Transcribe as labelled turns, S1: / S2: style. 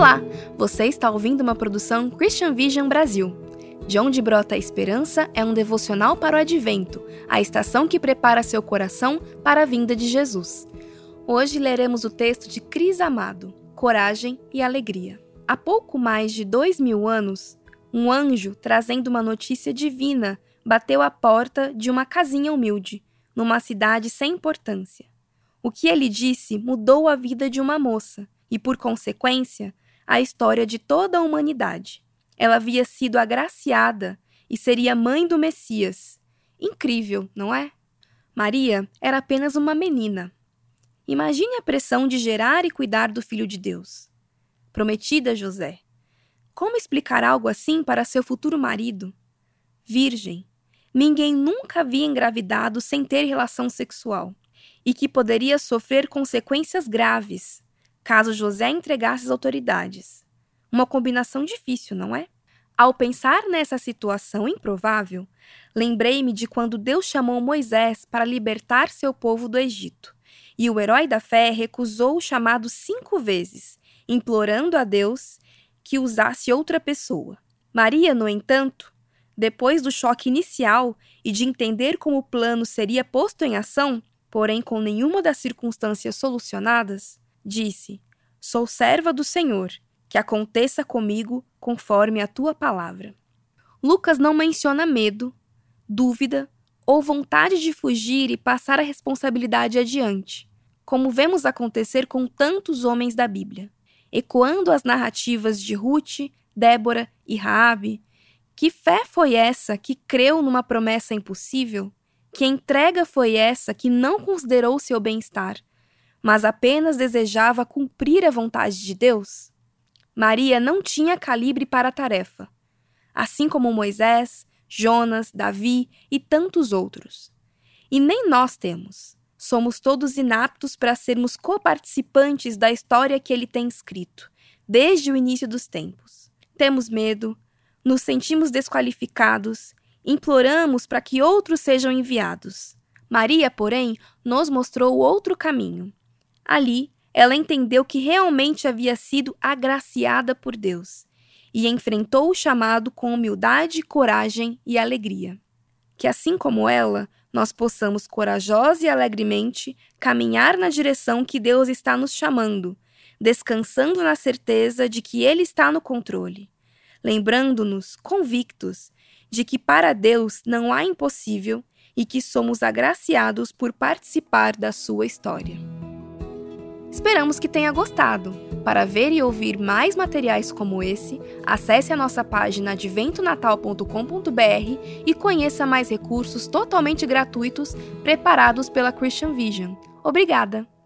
S1: Olá, você está ouvindo uma produção Christian Vision Brasil. De onde brota a esperança é um devocional para o advento, a estação que prepara seu coração para a vinda de Jesus. Hoje leremos o texto de Cris Amado, Coragem e Alegria. Há pouco mais de dois mil anos, um anjo trazendo uma notícia divina bateu à porta de uma casinha humilde, numa cidade sem importância. O que ele disse mudou a vida de uma moça e, por consequência, a história de toda a humanidade. Ela havia sido agraciada e seria mãe do Messias. Incrível, não é? Maria era apenas uma menina. Imagine a pressão de gerar e cuidar do filho de Deus. Prometida a José. Como explicar algo assim para seu futuro marido? Virgem, ninguém nunca havia engravidado sem ter relação sexual e que poderia sofrer consequências graves caso José entregasse as autoridades. Uma combinação difícil, não é? Ao pensar nessa situação improvável, lembrei-me de quando Deus chamou Moisés para libertar seu povo do Egito. E o herói da fé recusou o chamado cinco vezes, implorando a Deus que usasse outra pessoa. Maria, no entanto, depois do choque inicial e de entender como o plano seria posto em ação, porém com nenhuma das circunstâncias solucionadas, disse: Sou serva do Senhor, que aconteça comigo conforme a tua palavra. Lucas não menciona medo, dúvida ou vontade de fugir e passar a responsabilidade adiante, como vemos acontecer com tantos homens da Bíblia, ecoando as narrativas de Ruth, Débora e Raabe. Que fé foi essa que creu numa promessa impossível? Que entrega foi essa que não considerou seu bem-estar, mas apenas desejava cumprir a vontade de Deus? Maria não tinha calibre para a tarefa, assim como Moisés, Jonas, Davi e tantos outros. E nem nós temos. Somos todos inaptos para sermos coparticipantes da história que ele tem escrito, desde o início dos tempos. Temos medo, nos sentimos desqualificados, imploramos para que outros sejam enviados. Maria, porém, nos mostrou outro caminho. Ali, ela entendeu que realmente havia sido agraciada por Deus e enfrentou o chamado com humildade, coragem e alegria. Que assim como ela, nós possamos corajosa e alegremente caminhar na direção que Deus está nos chamando, descansando na certeza de que Ele está no controle, lembrando-nos, convictos, de que para Deus não há impossível e que somos agraciados por participar da sua história. Esperamos que tenha gostado. Para ver e ouvir mais materiais como esse, acesse a nossa página adventonatal.com.br e conheça mais recursos totalmente gratuitos preparados pela Christian Vision. Obrigada!